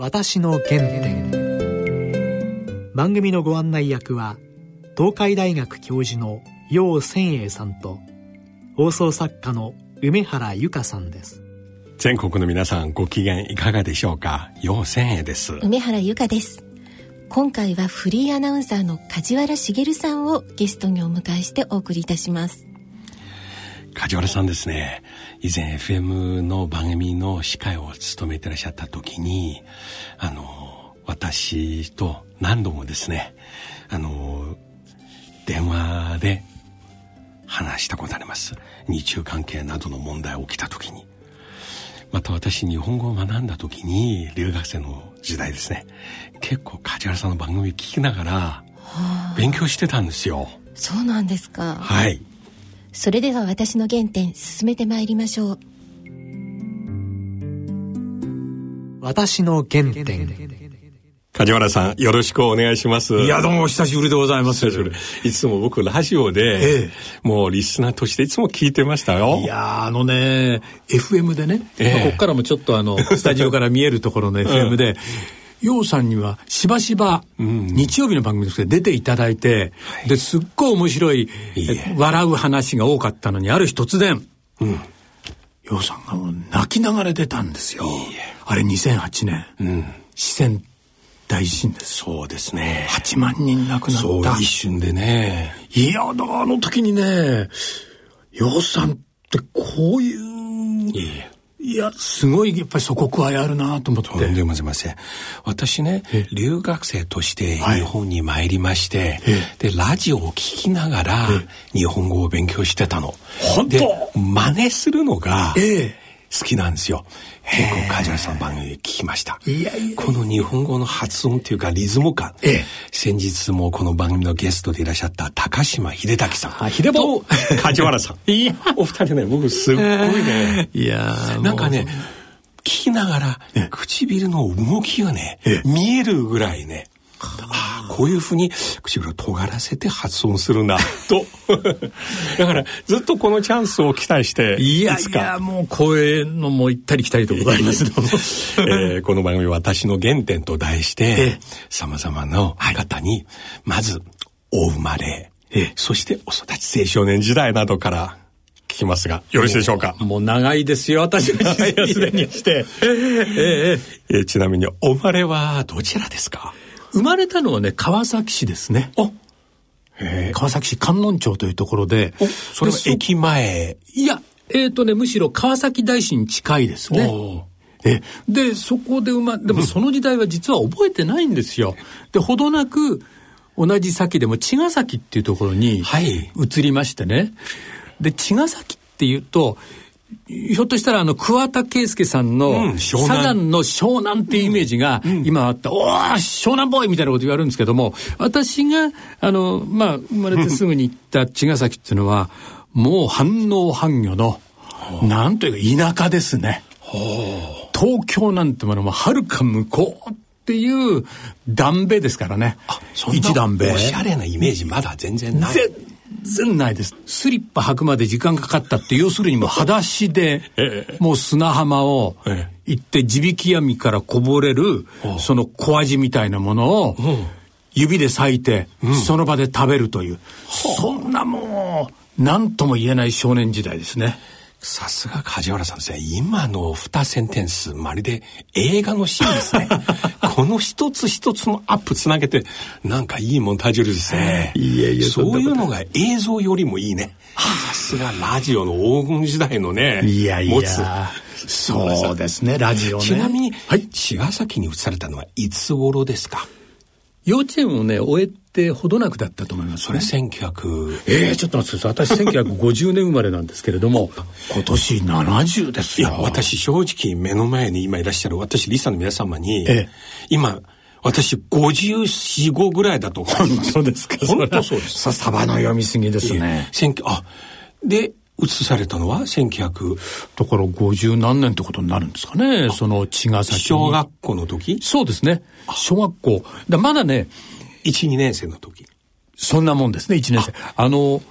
私の原点。番組のご案内役は東海大学教授の楊千栄さんと放送作家の梅原由香さんです。全国の皆さんご機嫌いかがでしょうか？楊千栄です。梅原由香です。今回はフリーアナウンサーの梶原茂さんをゲストにお迎えしてお送りいたします梶原さんですね。以前 FM の番組の司会を務めてらっしゃった時にあの私と何度もですねあの電話で話したことあります。日中関係などの問題起きた時に。また私日本語を学んだ時に留学生の時代ですね。結構梶原さんの番組聞きながら勉強してたんですよ、そうなんですか。はいそれでは私の原点進めてまいりましょう私の原点梶原さん、よろしくお願いします。いや、どうも、久しぶりでございます。いつも僕、ラジオで、ええ、もうリスナーとしていつも聞いてましたよ。いやあのね、FM でね、ええ、ここからもちょっとあの、スタジオから見えるところの FM で、ようさんにはしばしば日曜日の番組で出ていただいて、うん、ですっごい面白い笑う話が多かったのにある日突然、うん、ようさんが泣きながら出たんですよ。あれ2008年、うん、四川大地震です。そうですね。8万人亡くなった。そう、一瞬でね。いや、だあの時にね、ようさんってこういう、いやいや、すごい、やっぱり祖国愛あるなと思って。とんでもません。私ね、留学生として日本に参りまして、で、ラジオを聞きながら日本語を勉強してたの。本当？真似するのが、好きなんですよ。結構梶原さんの番組で聞きました。いやいやこの日本語の発音っていうかリズム感。ええ、先日もこの番組のゲストでいらっしゃった高島秀滝さん。あ、秀と梶原さん。いや、お二人ね、僕すっごいね。いやなんかね、聞きながら、唇の動きがね、見えるぐらいね、こういうふうに唇を尖らせて発音するんだ、と。だから、ずっとこのチャンスを期待して、いやいや、もう声のも行ったり来たりとございます。えー、この番組、私の原点と題して、様々な方に、まず、お生まれ、そしてお育ち青少年時代などから、聞きますが、よろしいでしょうか？もう長いですよ、私の時代すでにして。えー、えー、ちなみに、お生まれはどちらですか？生まれたのはね、川崎市ですね。川崎市観音町というところで。それは駅前いや、えっ、ー、とね、むしろ川崎大師に近いですね。え、で、そこで生ま、でもその時代は実は覚えてないんですよ。で、ほどなく、同じ先でも茅ヶ崎っていうところに移りましてね。はい、で、茅ヶ崎っていうと、ひょっとしたらあの桑田佳祐さんの、サザンの湘南っていうイメージが今あった、おお湘南ボーイみたいなこと言われるんですけども私があのまあ生まれてすぐに行った茅ヶ崎っていうのは もう反応反魚のなんというか田舎ですね。東京なんてものもはるか向こうっていう段べですからね。一段べ。おしゃれなイメージまだ全然ない。然ないです。スリッパ履くまで時間かかったって、要するにもう裸足で、もう砂浜を行って地引き網からこぼれる、その小味みたいなものを、指で裂いて、その場で食べるという、そんなもう、何とも言えない少年時代ですね。さすが梶原さんですね。今の二センテンス、まるで映画のシーンですね。この一つ一つのアップつなげて、なんかいいモンタージュですね。いやいや、そういうのが映像よりもいいね。さすがラジオの黄金時代のね、いやいや持つ。そうですね、ラジオね。ちなみに、はい、茅ヶ崎に移されたのはいつ頃ですか？幼稚園をね、終えてほどなくだったと思います、ね、それ1900。ええー、ちょっと待ってください。私1950年生まれなんですけれども、今年70ですよ。いや、私正直目の前に今いらっしゃる私、リサの皆様に、ええ、今、私、54、5ぐらいだと思います。そうですか。本当そうです。さ、サバの読みすぎですね。あ、で、移されたのは1900だから50何年ってことになるんですかねその茅ヶ崎小学校の時？そうですね小学校だまだね12年生の時そんなもんですね1年生あの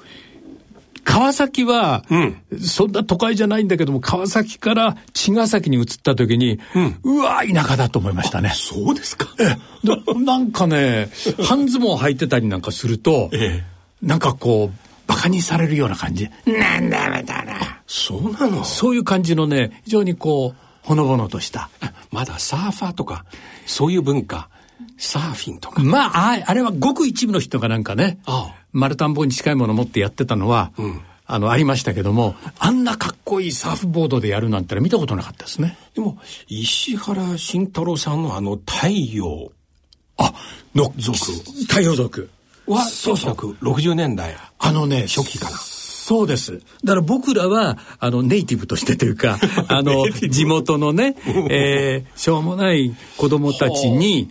川崎は、うん、そんな都会じゃないんだけども、川崎から茅ヶ崎に移った時に、うん、うわ、田舎だと思いましたね。そうですか。ええ。なんかね、半ズボン履いてたりなんかすると、ええ、なんかこう、馬鹿にされるような感じ。なんだめだな。そうなの？そういう感じのね、非常にこう、ほのぼのとした。まだサーファーとか、そういう文化。サーフィンとか。まあ、あれはごく一部の人がなんかね、ああ丸田んぼに近いものを持ってやってたのは、うん、あの、ありましたけども、あんなかっこいいサーフボードでやるなんて見たことなかったですね。でも、石原慎太郎さんのあの、太陽。あ、の族。太陽族。は、そうそう。60年代。あのね、初期かな。そうです。だから僕らは、あの、ネイティブとしてというか、あの、地元のね、えー、しょうもない子供たちに、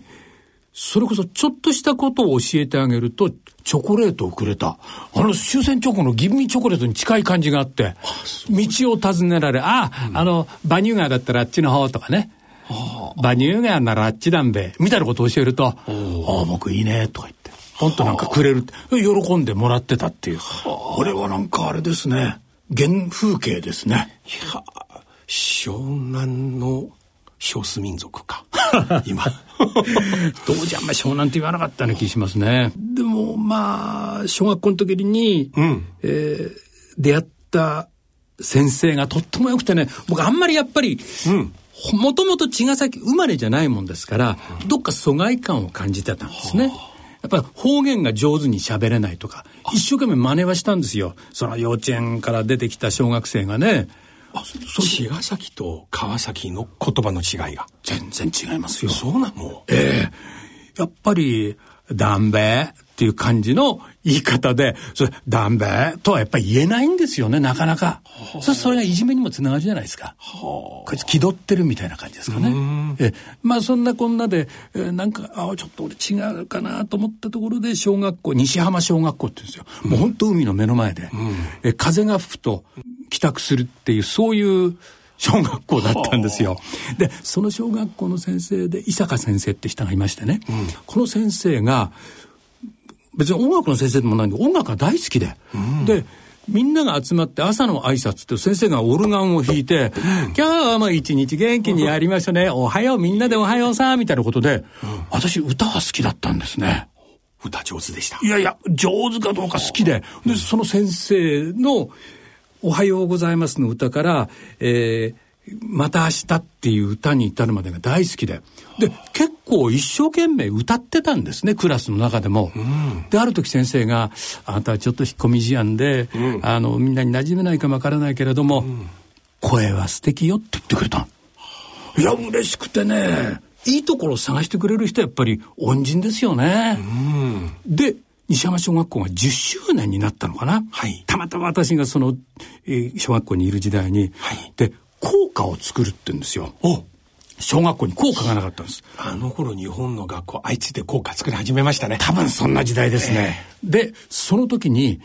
それこそちょっとしたことを教えてあげると、チョコレートをくれた。あの終戦チョコのギブミチョコレートに近い感じがあって、道を尋ねられ、あ、うん、あの、バニュー川だったらあっちの方とかね。バニュー川ならあっちなんべ、みたいなことを教えると、ああ、僕いいね、とか言って。本当なんかくれるって、喜んでもらってたっていう。これはなんかあれですね。原風景ですね。いや、湘南の少数民族か。今。当時あんまり湘南って言わなかったような気しますね。でも、まあ、小学校の時に、うん、えー、出会った先生がとってもよくてね、僕あんまりやっぱり、もともと茅ヶ崎生まれじゃないもんですから、どっか疎外感を感じてたんですね。やっぱり方言が上手に喋れないとか、一生懸命真似はしたんですよ。その幼稚園から出てきた小学生がね、茅ヶ崎と川崎の言葉の違いが。全然違いますよ。そうなの？ええー、やっぱり、ダンベっていう感じの言い方で、それ、ダンベとはやっぱり言えないんですよね、なかなか。そそれがいじめにもつながるじゃないですか。こいつ気取ってるみたいな感じですかね。えまあそんなこんなで、えー、なんか、あちょっと俺違うかなと思ったところで、小学校、西浜小学校って言うんですよ。うん、もう本当海の目の前で、うん、え風が吹くと帰宅するっていう、そういう小学校だったんですよ。で、その小学校の先生で、伊坂先生って人がいましてね、うん、この先生が、別に音楽の先生でもないんで、音楽が大好きで、うん、で、みんなが集まって朝の挨拶って先生がオルガンを弾いて、今日はもう一日元気にやりましょうね。おはよう、みんなでおはようさ、みたいなことで、私歌が好きだったんですね。歌上手でした。いやいや、上手かどうか好きで、で、その先生の、おはようございますの歌から、えー、また明日っていう歌に至るまでが大好きで。で、結構一生懸命歌ってたんですね、クラスの中でも。うん、で、ある時先生が、あなたはちょっと引っ込み思案で、うん、あの、みんなに馴染めないかもわからないけれども、うん、声は素敵よって言ってくれた。いや、嬉しくてね、いいところを探してくれる人はやっぱり恩人ですよね。で、西山小学校が10周年になったのかな、はい、たまたま私がその、えー、小学校にいる時代に、はい、で校歌を作るって言うんですよ。小学校に校歌がなかったんです。あの頃日本の学校、あいつで校歌作り始めましたね。多分そんな時代ですね。えー、で、その時に、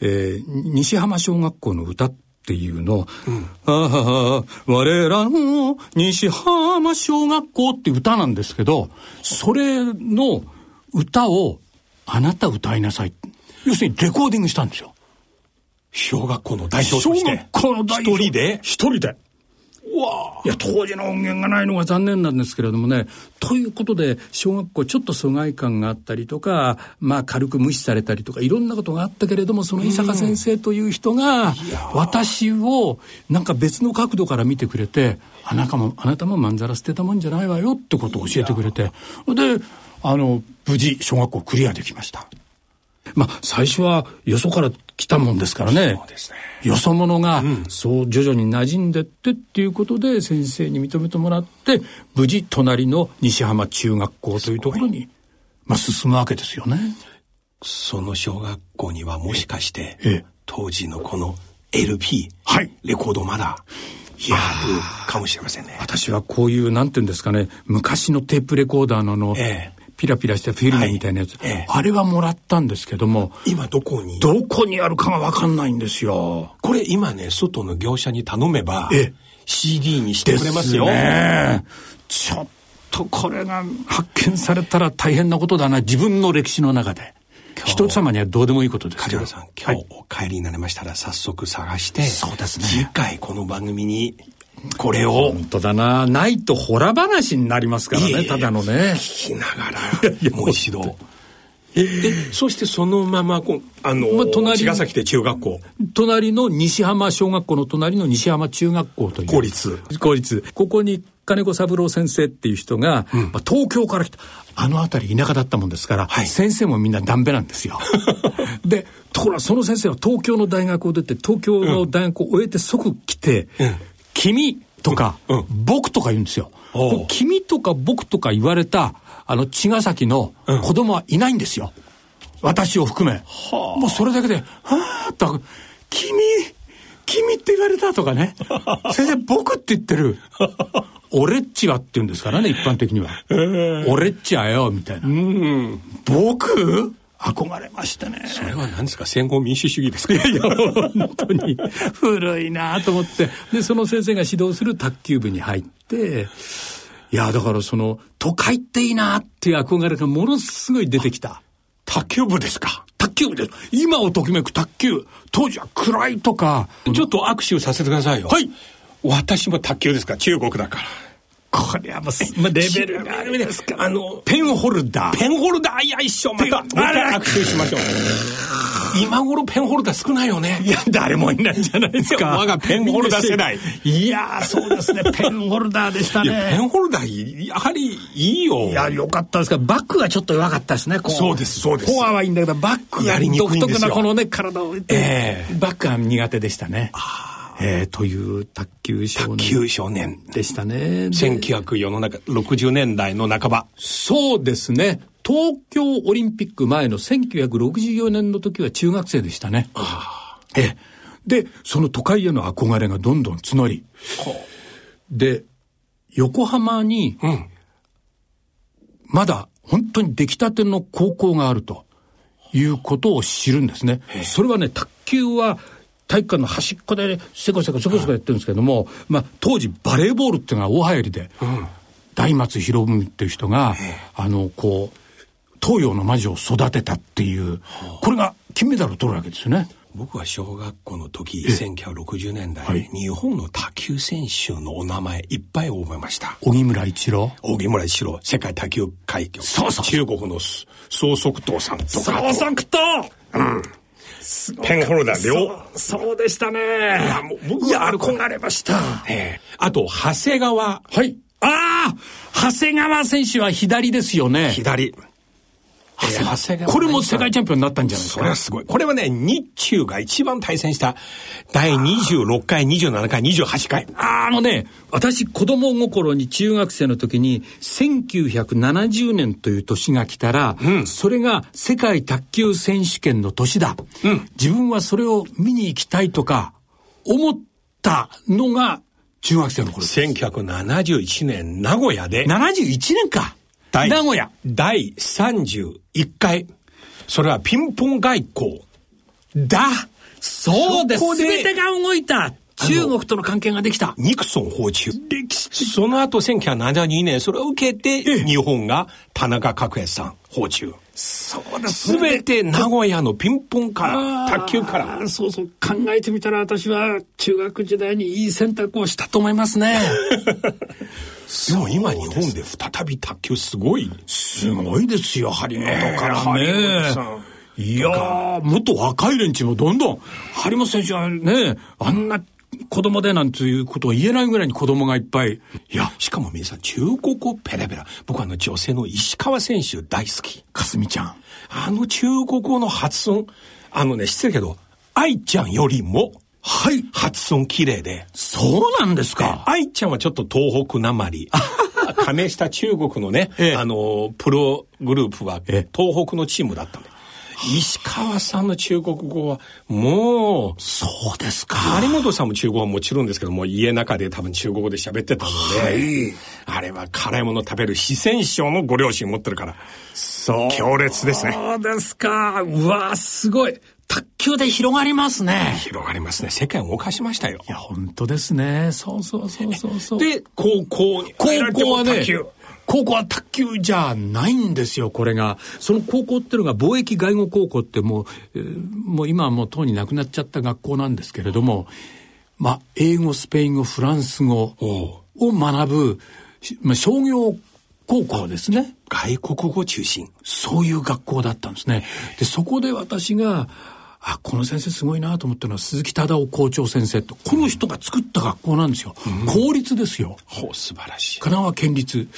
えー、西浜小学校の歌っていうの、うん、ああ、我らの西浜小学校って歌なんですけど、それの歌をあなた歌いなさい。要するにレコーディングしたんですよ。小学校の代表として。小学校の代表。一人で？一人で。わいや、当時の音源がないのが残念なんですけれどもね。ということで、小学校ちょっと疎外感があったりとか、まあ軽く無視されたりとか、いろんなことがあったけれども、その伊坂先生という人が、私をなんか別の角度から見てくれて、あなたも、あなたもまんざら捨てたもんじゃないわよってことを教えてくれて。で、あの、無事、小学校クリアできました。まあ、最初はよそから来たもんですからね。そうですね。よそ者が、そう徐々に馴染んでってっていうことで先生に認めてもらって、無事隣の西浜中学校というところに、まあ進むわけですよね。その小学校にはもしかして、当時のこの LP、はい、レコードまだ、いやかもしれませんね。私はこういう、なんていうんですかね、昔のテープレコーダーのの、ええ、ピラピラしたフィルムみたいなやつ、はい。ええ、あれはもらったんですけども今どこに？どこにあるかが分かんないんですよ。これ今ね外の業者に頼めばえ CD にしてくれますよ。ね。ちょっとこれが発見されたら大変なことだな。自分の歴史の中で。一つ様にはどうでもいいことです。梶原さん、今日お帰りになりましたら早速探して、そうですね。次回この番組にこれを。本当だな。ないとほら話になりますからね、ただのね。聞きながら、もう一度。え、そしてそのまま、あの、まあ、隣茅ヶ崎で中学校。隣の西浜小学校の隣の西浜中学校という。公立。公立。ここに金子三郎先生っていう人が、うん、まあ、東京から来た。あの辺り田舎だったもんですから、はい、先生もみんなダンベなんですよ。で、ところがその先生は東京の大学を出て、東京の大学を終えて即来て、うん、君とか、うん、僕とか言うんですよ。君とか僕とか言われた、あの、茅ヶ崎の子供はいないんですよ。私を含め。もうそれだけで、はぁと、君、君って言われたとかね。先生、僕って言ってる。俺っちはって言うんですからね、一般的には。俺っちはよ、みたいな。僕憧れましたね。それは何ですか？戦後民主主義ですか？いやいや、本当に古いなと思って。で、その先生が指導する卓球部に入って、いや、だからその、都会っていいなっていう憧れがものすごい出てきた。卓球部ですか？卓球部です。今をときめく卓球。当時は暗いとか。ちょっと握手させてくださいよ。はい。私も卓球ですか中国だから。これはもう、まあ、レベルがあるですか。あの、ペンホルダー。ペンホルダー、いや、一緒、また、握手しましょう。今頃ペンホルダー少ないよね。いや、誰もいないんじゃないですか。我がペンホルダー世代。いやそうですね。ペンホルダーでしたね。ペンホルダー、やはりいいよ。いや、よかったですけど、バックがちょっと弱かったですね。そうです、そうです。フォアはいいんだけど、バックが独特なこのね、体をえー、バックが苦手でしたね。ああ。えー、という卓球少年。卓球少年。でしたね。1900世の中、60年代の半ば。そうですね。東京オリンピック前の1964年の時は中学生でしたね。ええ。で、その都会への憧れがどんどん募り。で、横浜に、うん、まだ本当に出来たての高校があるということを知るんですね。それはね、卓球は体育館の端っこでせこせこせこせこやってるんですけども、まあ、当時バレーボールっていうのが大流行りで、うん、大松博文っていう人が、あの、こう、東洋の魔女を育てたっていう、これが金メダルを取るわけですよね。僕は小学校の時、1960年代、はい、日本の卓球選手のお名前いっぱい覚えました。荻村一郎？荻村一郎、世界卓球会局。そうそう中国の総則東さんとか。総則東うん。ペンホルダー両。そうでしたね。いや、もう僕は憧れました。ええあと、長谷川。はい。ああ長谷川選手は左ですよね。左。長谷川これも世界チャンピオンになったんじゃないですか？それはすごい。これはね、日中が一番対戦した第26回、27回、28回。ああのね、私子供心に中学生の時に1970年という年が来たら、うん、それが世界卓球選手権の年だ。うん、自分はそれを見に行きたいとか思ったのが中学生の頃です。1971年名古屋で。71年か。名古屋。第31回。それはピンポン外交。だそうです。すべてが動いた。中国との関係ができた。ニクソン訪中。歴史その後1972年、それを受けて、日本が田中角栄さん訪中。そうですすべて名古屋のピンポンから、卓球から。そうそう。考えてみたら私は中学時代にいい選択をしたと思いますね。でも今日本で再び卓球すごい。すごいですよ、張本からね。いやー、もっと若い連中もどんどん、張本選手はね、あんな子供でなんていうことを言えないぐらいに子供がいっぱい。いや、しかも皆さん中国語ペラペラ。僕はあの女性の石川選手大好き。かすみちゃん。あの中国語の発音、あのね、失礼けど、愛ちゃんよりも、はい。発音綺麗で。そうなんですか。愛ちゃんはちょっと東北なまり。加盟した中国のね、ええ、あの、プログループは東北のチームだったんで。石川さんの中国語は、もう、そうですか。有本さんも中国語はもちろんですけども、家の中で多分中国語で喋ってたので、はい、あれは辛いもの食べる四川省のご両親持ってるから、そう。強烈ですね。そうですか。うわすごい。卓球で広がりますね。広がりますね。世界を動かしましたよ。いや、本当ですね。そうそうそうそうそう。で、高校に。高校はね、高校は卓球じゃないんですよ、これが。その高校っていうのが貿易外語高校ってもう、えー、もう今はもうとうになくなっちゃった学校なんですけれども、まあ、英語、スペイン語、フランス語を学ぶ、まあ、商業高校ですね。外国語中心。そういう学校だったんですね。で、そこで私が、あ、この先生すごいなと思ったのは鈴木忠夫校長先生と、この人が作った学校なんですよ。うん、公立ですよ。ほう、素晴らしい。神奈川県立。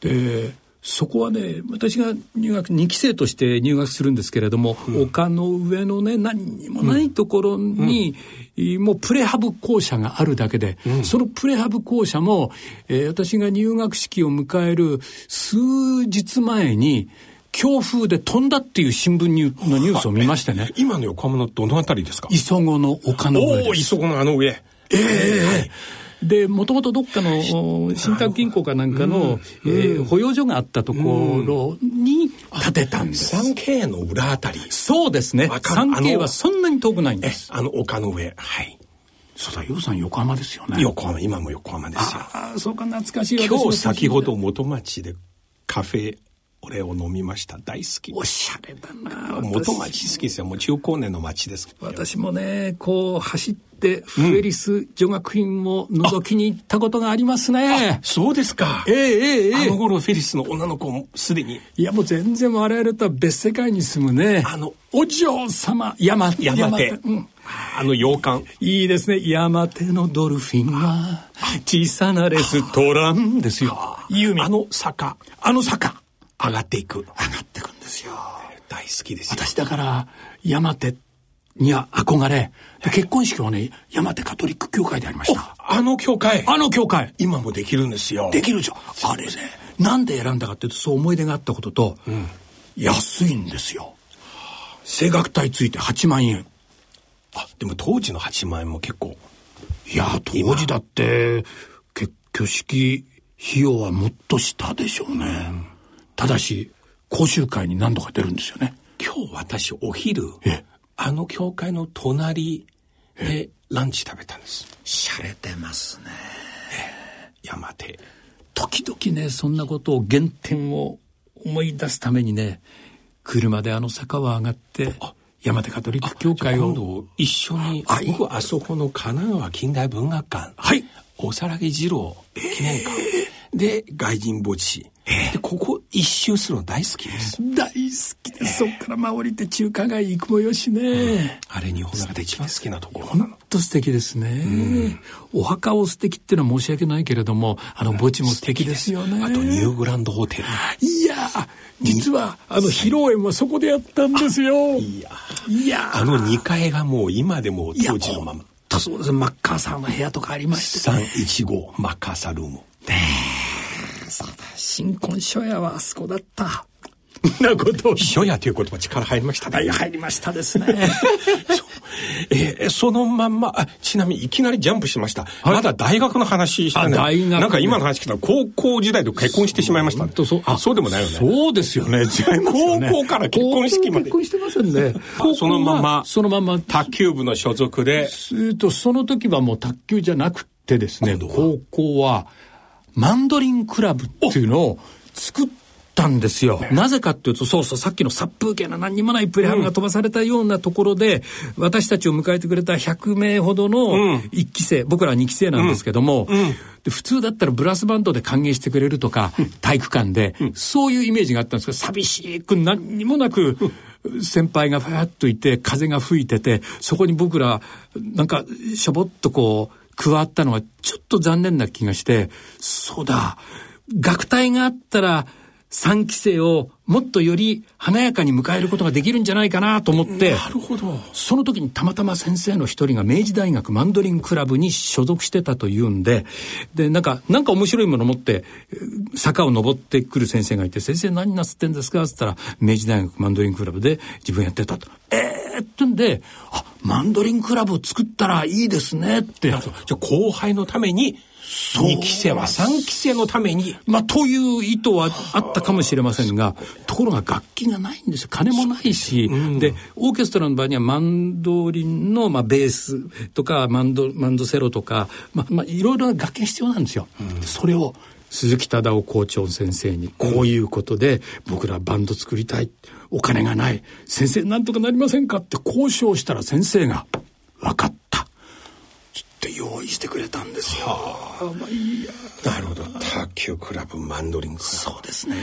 で、そこはね、私が入学、2期生として入学するんですけれども、うん、丘の上のね、何にもないところに、うん、もうプレハブ校舎があるだけで、うん、そのプレハブ校舎も、えー、私が入学式を迎える数日前に、強風で飛んだっていう新聞のニュースを見ましてね。今の横浜のどのあたりですか？磯子の丘の上です。お磯子のあの上。ええーで、もともとどっかの信託銀行かなんかの、うん、えー、保養所があったところに建てたんです。3K の裏あたり。そうですね。3K はそんなに遠くないんです。あの丘の上。はい。そうだ、洋さん横浜ですよね。横浜、今も横浜ですよ。ああ、そうか、懐かしい。今日先ほど元町でカフェ俺を飲みました。大好きおしゃれだな元町好きですよ。もう中高年の町です。私もねこう走ってフェリス女学院を覗きに行ったことがありますね、うん、そうですか。ええええあの頃フェリスの女の子もすでに。いやもう全然我々とは別世界に住むね。あのお嬢様山山手。うん。あの洋館。いいですね。山手のドルフィンは、小さなレストランですよ。あの坂。あの坂。上がっていく。上がっていくんですよ。大好きです私だから、山手には憧れ、結婚式はね、山手カトリック教会でありました。あの教会あの教会今もできるんですよ。できるじゃん。あれね、なんで選んだかっていうと、そう思い出があったことと、うん、安いんですよ。声楽隊ついて8万円。あ、でも当時の8万円も結構。いや、当時だって、結挙式費用はもっとしたでしょうね。うんただし、講習会に何度か出るんですよね。今日私お昼、あの教会の隣でランチ食べたんです。しゃれてますね。山手。時々ね、そんなことを原点を思い出すためにね、車であの坂を上がって、山手カトリック教会を。一緒に、僕あそこの神奈川近代文学館。はい。大皿木二郎記念館。えー、で、外人墓地。で、ここ一周するの大好きです。大好きです。そっからまあ降りて中華街行くもよしね。うん、あれ日本の中で一番好きなところ本当素敵ですね、うん、お墓を素敵っていうのは申し訳ないけれども、あの墓地も素敵ですよね。あとニューグランドホテル。いや実はあの披露宴はそこでやったんですよ。いやいやあの2階がもう今でも当時のまま。そうですマッカーサーの部屋とかありまして、ね、315マッカーサールーム。ねそうだ新婚初夜はあそこだった。なこと初夜という言葉力入りましたね。入りましたですね。えー、そのまんま、あ、ちなみにいきなりジャンプしました。はい、まだ大学の話してない。大学、なんか今の話聞いたら高校時代と結婚してしまいました。そうあ、そうでもないよね。そうですよね。高校から結婚式まで。結婚してませんね。そのまま、そのまま、卓球部の所属で。えっと、その時はもう卓球じゃなくてですね、高校は、マンドリンクラブっていうのを作ったんですよ。なぜかっていうと、そうそう、さっきの殺風景な何にもないプレハブが飛ばされたようなところで、うん、私たちを迎えてくれた100名ほどの1期生、うん、僕ら2期生なんですけども、うん、で普通だったらブラスバンドで歓迎してくれるとか、体育館で、そういうイメージがあったんですけど、寂しく何にもなく、先輩がふわっといて、風が吹いてて、そこに僕ら、なんか、しょぼっとこう、加わったのはちょっと残念な気がして、そうだ、学体があったら3期生をもっとより華やかに迎えることができるんじゃないかなと思って、なるほど。その時にたまたま先生の一人が明治大学マンドリンクラブに所属してたというんで、で、なんか、なんか面白いもの持って、坂を登ってくる先生がいて、先生何なすってんですか？って言ったら、明治大学マンドリンクラブで自分やってたと。えーってんで、あ、マンドリンクラブを作ったらいいですねって。じゃあ後輩のために2期生は3期生のために。まあ、という意図はあったかもしれませんが、ところが楽器がないんですよ。金もないし、うん、で、オーケストラの場合にはマンドリンの、まあ、ベースとか、マンド、マンドセロとか、まあ、まあ、いろいろな楽器が必要なんですよ。うん、それを鈴木忠夫校長先生にこういうことで僕らバンド作りたい。お金がない。先生なんとかなりませんか？って交渉したら先生が分かった。つって用意してくれたんですよ。まあ、いや。なるほど。卓球クラブマンドリンクそうですね。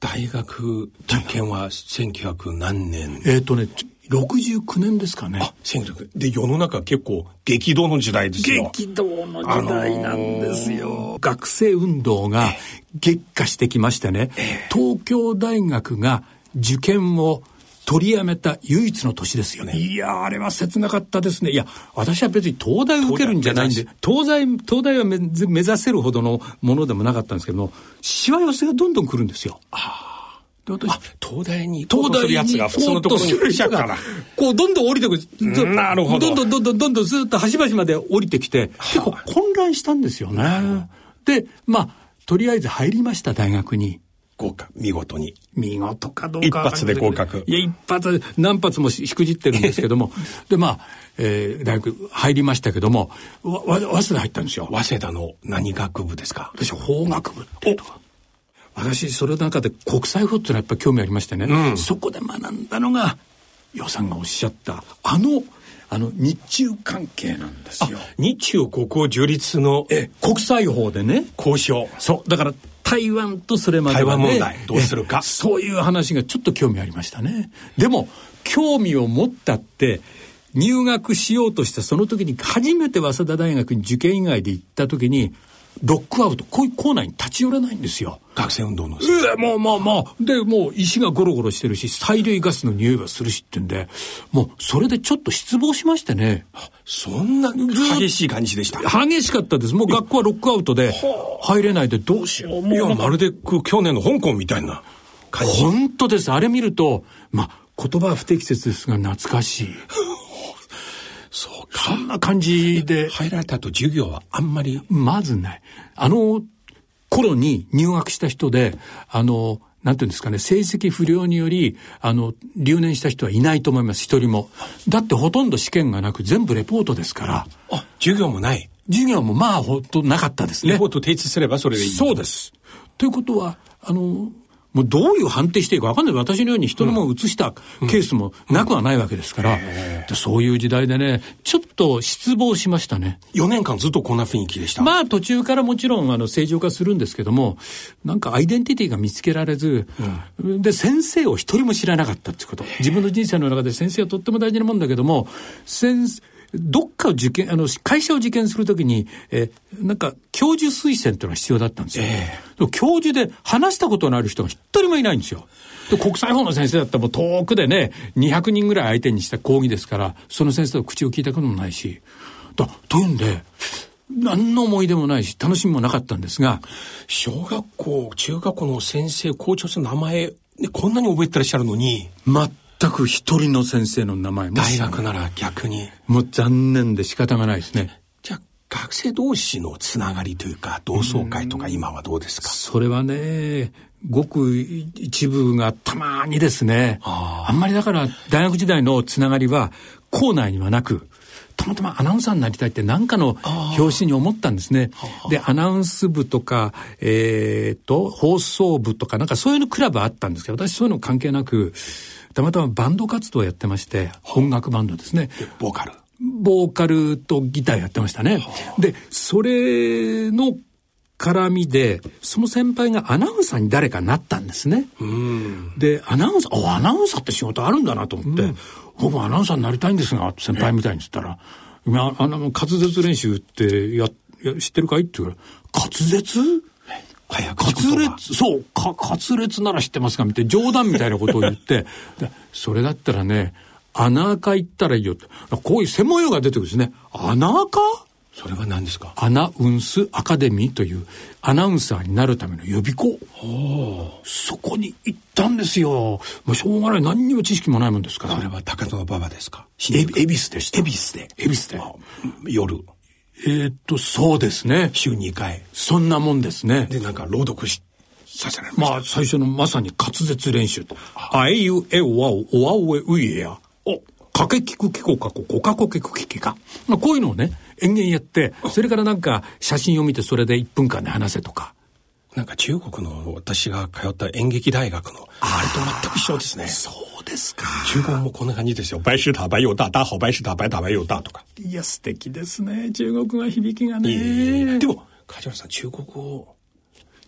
大学受験は1900何年？えっ、ー、とね69年ですかね。あ、1900で、世の中結構激動の時代ですよ。激動の時代なんですよ。あのー、学生運動が激化してきましてね、えー、東京大学が受験を取りやめた唯一の年ですよね。いやあれは切なかったですね。いや、私は別に東大を受けるんじゃないんで、東大、東大は目指せるほどのものでもなかったんですけども、しわ寄せがどんどん来るんですよ。あで私東大に東大にやつが普通のところに来ちゃうから。こうどんどん降りてくる。なるほど。どんどんどんどんどんどんずっと端々まで降りてきて結構混乱したんですよね。でまあとりあえず入りました大学に合格。見事に。見事かどうか一発で合格。いや一発何発もしくじってるんですけども。でまあ、えー、大学入りましたけどもわ早稲田入ったんですよ。早稲田の何学部ですか？私法学部ってと私それの中で国際法っていうのはやっぱり興味ありましてね、うん、そこで学んだのが予さんがおっしゃったあのあの日中関係なんですよ。日中国交樹立のえ国際法でね。交渉。そう。だから台湾とそれまでは、ね、台湾問題どうするか。そういう話がちょっと興味ありましたね。でも興味を持ったって入学しようとしたその時に初めて早稲田大学に受験以外で行った時にロックアウト、こういうコーナーに立ち寄らないんですよ。学生運動の。ええ、まあまあまあ。で、もう石がゴロゴロしてるし、催涙ガスの匂いがするしってんで、もうそれでちょっと失望しましてね。そんな激しい感じでした。激しかったです。もう学校はロックアウトで入れないでどうしよう。いや、まるで去年の香港みたいな感じ。本当です。あれ見ると、まあ、言葉は不適切ですが懐かしい。そんな感じで。入られたと授業はあんまり？まずない。あの頃に入学した人で、あの、なんていうんですかね、成績不良により、あの、留年した人はいないと思います、一人も。だってほとんど試験がなく、全部レポートですから。あ、授業もない？授業もまあ、ほんとなかったですね。レポート提出すればそれでいい。そうです。ということは、あの、もうどういう判定していいか分かんない。私のように人のものを移したケースもなくはないわけですから、うん、そういう時代でねちょっと失望しましたね。4年間ずっとこんな雰囲気でした。まあ途中からもちろんあの正常化するんですけどもなんかアイデンティティが見つけられず、うん、で先生を一人も知らなかったっていうこと。自分の人生の中で先生はとっても大事なもんだけども先生どっかを受験、あの、会社を受験するときに、えなんか、教授推薦っていうのが必要だったんですよ。えー、教授で話したことのある人が一人もいないんですよ。で、国際法の先生だったらもう遠くでね、200人ぐらい相手にした講義ですから、その先生と口を聞いたこともないし。だというんで、何の思い出もないし、楽しみもなかったんですが。小学校、中学校の先生、校長さんの名前、こんなに覚えてらっしゃるのに。全く一人の先生の名前も大学なら逆に。もう残念で仕方がないですね。じゃあ学生同士のつながりというか同窓会とか今はどうですか？それはねごく一部がたまにですね。あんまりだから大学時代のつながりは校内にはなくたまたまアナウンサーになりたいって何かの表紙に思ったんですね。で、アナウンス部とか、えっ、と、放送部とか、なんかそういうのクラブあったんですけど、私そういうの関係なく、たまたまバンド活動をやってまして、音楽バンドですね。ボーカル。ボーカルとギターやってましたね。で、それの絡みで、その先輩がアナウンサーに誰かなったんですね。で、アナウンサー、あ、アナウンサーって仕事あるんだなと思って、うん、僕アナウンサーになりたいんですが、先輩みたいに言ったら、今、あの、滑舌練習ってや、や知ってるかいって言うから、滑舌？早滑裂、そう、か、滑裂なら知ってますかみたいな冗談みたいなことを言って、それだったらね、穴垢行ったらいいよって。こういう専門用が出てくるんですね。穴垢それは何ですか？アナウンスアカデミーというアナウンサーになるための予備校。そこに行ったんですよ。もうしょうがない。何にも知識もないもんですから。それは高野馬場ですか？恵比寿でした。恵比寿で。恵比寿で。夜。えー、っと、そうですね。週2回。そんなもんですね。で、なんか朗読し、させられままあ、最初のまさに滑舌練習と。あえゆえおわお、おわおえういえや。お、かけきくきこかこ、こかこけくききか。まあ、こういうのをね、延々やって、それからなんか写真を見てそれで1分間で話せとか。なんか中国の私が通った演劇大学のあれと全く一緒ですね。そうですか。中国もこんな感じですよ。白石塔白又大、大好白石塔白大白又大とか。いや、素敵ですね。中国語響きがね。でも、梶原さん、中国語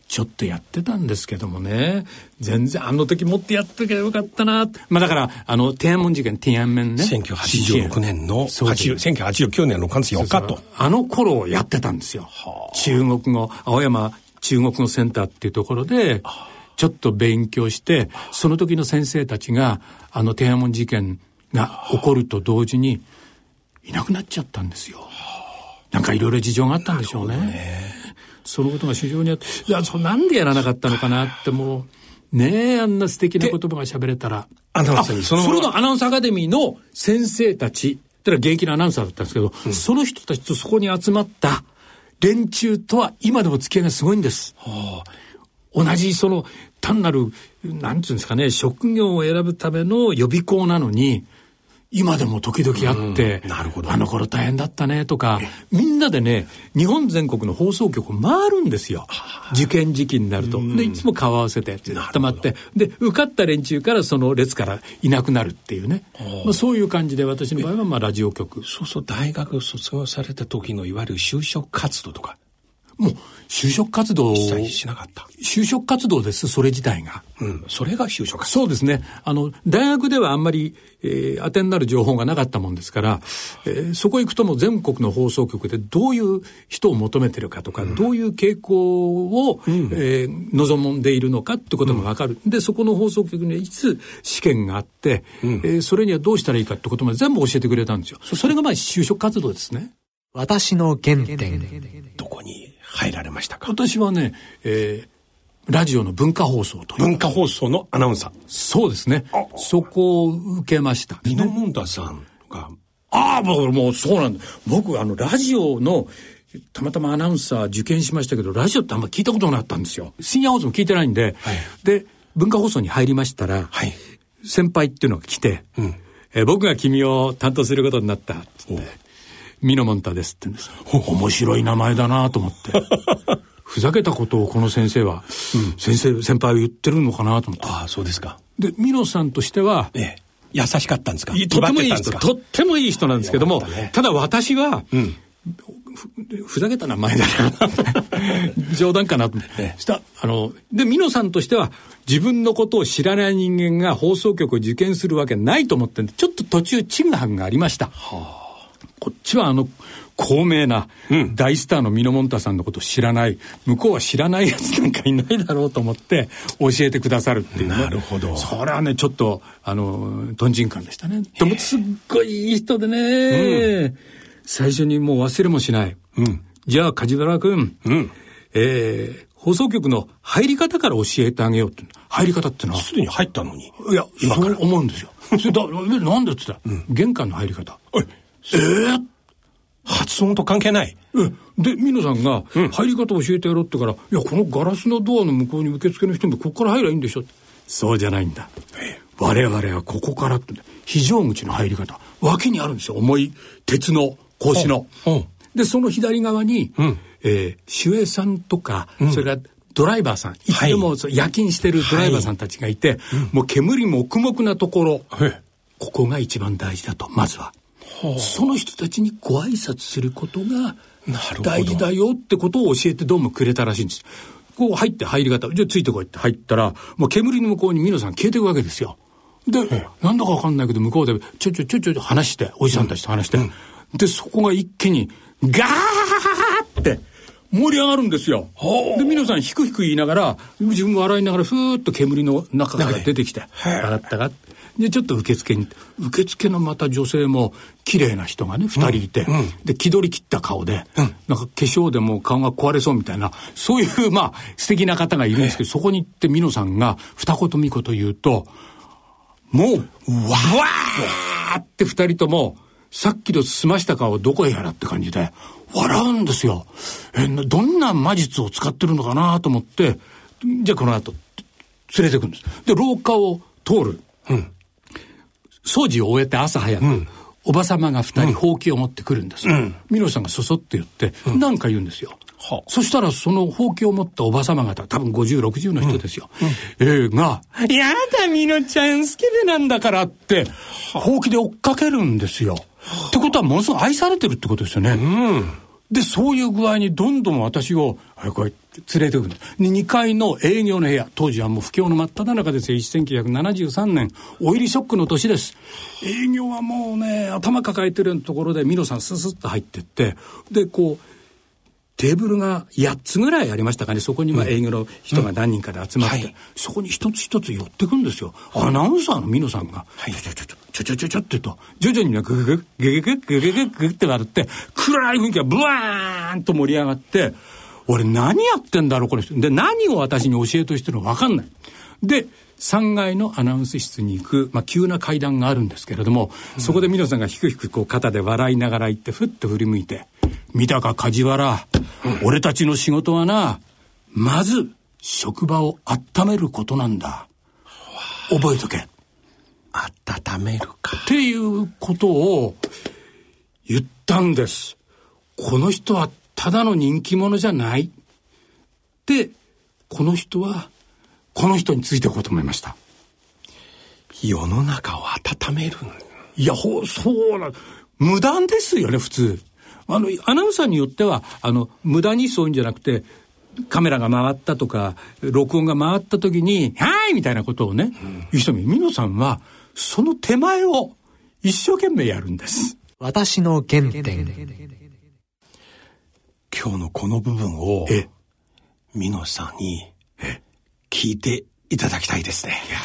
ちょっとやってたんですけどもね。全然、あの時もっとやってけばよかったな。まあだから、あの、天安門事件、天安門ね。1986年の、1989年の6月4日と。あの頃やってたんですよ。中国語、青山中国語センターっていうところで、ちょっと勉強して、その時の先生たちが、あの天安門事件が起こると同時に、いなくなっちゃったんですよ。なんかいろいろ事情があったんでしょうね。ねそのことが非常にあって、いや、そなんでやらなかったのかなってもう、ねえ、あんな素敵な言葉が喋れたら。アナウンサーにそのそれのアナウンサーアカデミーの先生たち、ってのは現役のアナウンサーだったんですけど、うん、その人たちとそこに集まった連中とは今でも付き合いがすごいんです。はあ、同じその単なる、なんていうんですかね、職業を選ぶための予備校なのに、今でも時々あって、なるほどあの頃大変だったねとか、みんなでね、日本全国の放送局回るんですよ。受験時期になると。で、いつも顔合わせて、たまって、で、受かった連中からその列からいなくなるっていうね。まあ、そういう感じで私の場合はまあラジオ局。そうそう、大学卒業された時のいわゆる就職活動とか。もう、就職活動一切しなかった。就職活動です、それ自体が。うん。それが就職そうですね。あの、大学ではあんまり、えー、当てになる情報がなかったもんですから、えー、そこ行くとも全国の放送局でどういう人を求めてるかとか、うん、どういう傾向を、うん、えー、望んでいるのかってこともわかる、うん、で、そこの放送局にはいつ試験があって、うん、えー、それにはどうしたらいいかってことまで全部教えてくれたんですよ。それがまあ就職活動ですね。私の原点。どこに入られましたか？私はね、えー、ラジオの文化放送という。文化放送のアナウンサー。そうですね。そこを受けました、ね。ミノモンタさんが。ああ、僕もうそうなんだ。僕、あの、ラジオの、たまたまアナウンサー受験しましたけど、ラジオってあんま聞いたことなかったんですよ。深夜放送も聞いてないんで、はい、で、文化放送に入りましたら、はい、先輩っていうのが来て、うん、え僕が君を担当することになったって。ミノモンタですって言うんです。面白い名前だなと思って。ふざけたことをこの先生は、うん、先生、先輩は言ってるのかなと思って。ああ、そうですか。で、ミノさんとしては、ええ、優しかったんですか？とってもいい人、とってもいい人なんですけども、ね、ただ私は、うんふ、ふざけた名前だな。冗談かなと思って。した、あの、で、ミノさんとしては、自分のことを知らない人間が放送局を受験するわけないと思ってんで、ちょっと途中、チグハグがありました。はあこっちはあの、高名な大スターのミノモンタさんのことを知らない、向こうは知らないやつなんかいないだろうと思って教えてくださるっていうね。なるほど。それはね、ちょっと、あの、とんちんかんでしたね。でもすっごいいい人でね、うん、最初にもう忘れもしない。うん、じゃあ、梶原君、うん、えー、放送局の入り方から教えてあげようって。入り方ってのは？すでに入ったのに。いや、そう思うんですよ。それだ、なんでって言ったら、うん、玄関の入り方。ええー、発音と関係ない。えで、ミノさんが、入り方教えてやろうってから、いや、このガラスのドアの向こうに受付の人もここから入りゃいいんでしょそうじゃないんだ。え我々はここからって、非常口の入り方、脇にあるんですよ。重い鉄の格子の。で、その左側に、うん、えー、守衛さんとか、うん、それからドライバーさん、いつでも夜勤してるドライバーさんたちがいて、はいもう煙黙々なところ、ここが一番大事だと、まずは。その人たちにご挨拶することが大事だよってことを教えてどうもくれたらしいんです。こう入って入り方、じゃあついてこいって入ったら、もう煙の向こうに皆さん消えていくわけですよ。で、なんだかわかんないけど向こうでちょちょちょちょ話して、おじさんたちと話して、うん。うん、で、そこが一気にガーって盛り上がるんですよ。で、皆さん、ひくひく言いながら、自分も笑いながら、ふーっと煙の中から出てきて、上がったがで、ちょっと受付に、受付のまた女性も、綺麗な人がね、二人いて、うん、で、気取り切った顔で、うん、なんか化粧でも顔が壊れそうみたいな、そういう、まあ、素敵な方がいるんですけど、そこに行って美濃さんが、二言三言言うと、もう、わーって二人とも、さっきと済ました顔どこへやらって感じで、笑うんですよ。え、どんな魔術を使ってるのかなと思って、じゃあこの後、連れてくんです。で、廊下を通る。うん。掃除を終えて朝早く、うん、おば様が二人ほうきを持ってくるんです。うん。ミノさんがそそって言って、何、うん、か言うんですよ。はあ、そしたらそのほうきを持ったおば様方、多分50、60の人ですよ。うんうん、えー、が、やだ、みのちゃん、スケベなんだからって、ほうきで追っかけるんですよ。はあ、ってことはものすごく愛されてるってことですよね。うんで、そういう具合にどんどん私を、あれこれ、連れてくる。で、2階の営業の部屋、当時はもう不況の真っ只中ですよ。1973年、オイルショックの年です。営業はもうね、頭抱えてるところで、ミノさんススッと入ってって、で、こう、テーブルが8つぐらいありましたかね。そこには営業の人が何人かで集まって、うんうんはい、そこに一つ一つ寄ってくんですよ。アナウンサーのミノさんが、はい、ちょちょちょちょちょちょちょってと、徐々にね、ググググググググググって割って、暗い雰囲気がブワーンと盛り上がって、俺何やってんだろう、これ。で、何を私に教えとしてるのか分かんない。で、3階のアナウンス室に行く、まあ、急な階段があるんですけれども、うん、そこでミノさんがひくひくこう肩で笑いながら行って、ふっと振り向いて、見たか梶原、うん、俺たちの仕事はな、まず、職場を温めることなんだ。覚えとけ。温めるか。っていうことを言ったんです。この人はただの人気者じゃない。で、この人は、この人についていこうと思いました。世の中を温めるいや、ほ、そうな、無断ですよね、普通。あの、アナウンサーによっては、あの、無駄にそういうんじゃなくて、カメラが回ったとか、録音が回った時に、はいみたいなことをね、うん、言う人も、ミノさんは、その手前を一生懸命やるんです。私の原点。今日のこの部分を、え、ミノさんに、聞いていただきたいですね。いや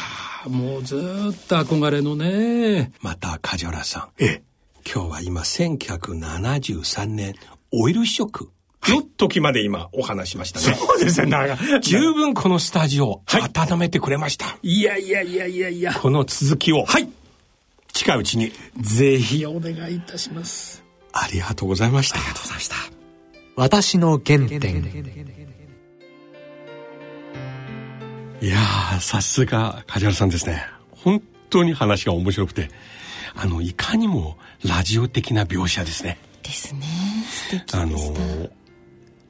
もうずっと憧れのね。また、梶原さん。え、今日は今、1973年、オイルショック。の時まで今お話しましたね。そうですね。十分このスタジオを温めてくれました。はい、いやいやいやいやいや。この続きを。はい。近いうちに。ぜひお願いいたします。ありがとうございました。ありがとうございました。私の原点。いやー、さすが梶原さんですね。本当に話が面白くて、あの、いかにもラジオ的な描写ですね。ですね。素敵あの、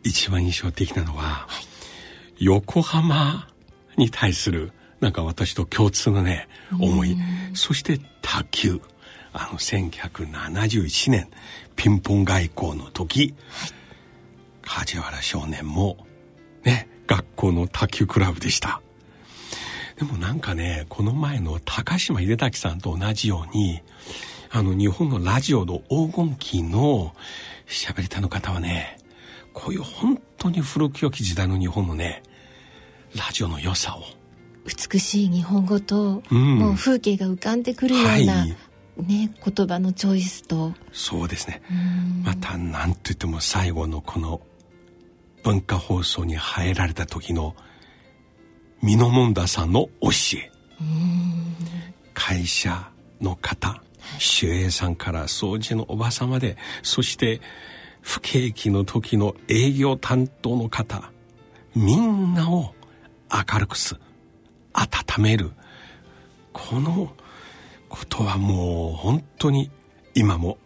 一番印象的なのは、はい、横浜に対するなんか私と共通のね思いそして卓球あの1971年ピンポン外交の時、はい、梶原少年もね学校の卓球クラブでした。でもなんかねこの前の高島秀滝さんと同じようにあの日本のラジオの黄金期の喋り手の方はねこういう本当に古き良き時代の日本のねラジオの良さを。美しい日本語と、うん、もう風景が浮かんでくるような、はい、ね、言葉のチョイスと。そうですね。また何と言っても最後のこの文化放送に入られた時のミノモンダさんの教え。会社の方守衛さんから掃除のおばさまでそして不景気の時の営業担当の方みんなを明るくす温める。このことはもう本当に今も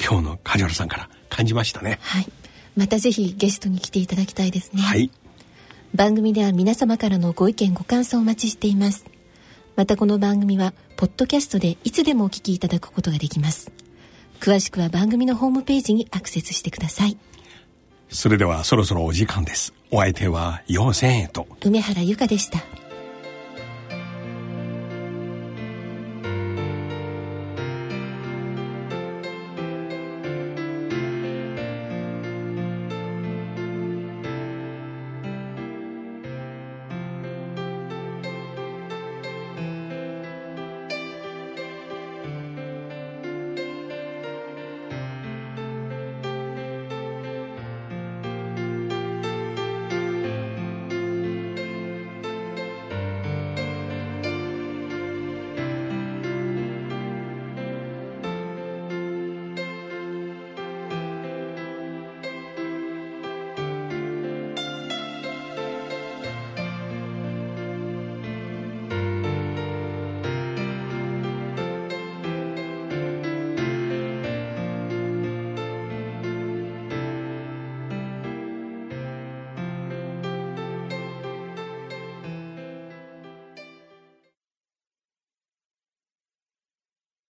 今日の梶原さんから感じましたね。はいまたぜひゲストに来ていただきたいですね。はい。番組では皆様からのご意見ご感想をお待ちしています。またこの番組はポッドキャストでいつでもお聞きいただくことができます。詳しくは番組のホームページにアクセスしてください。それではそろそろお時間です。お相手は陽千円と。梅原由香でした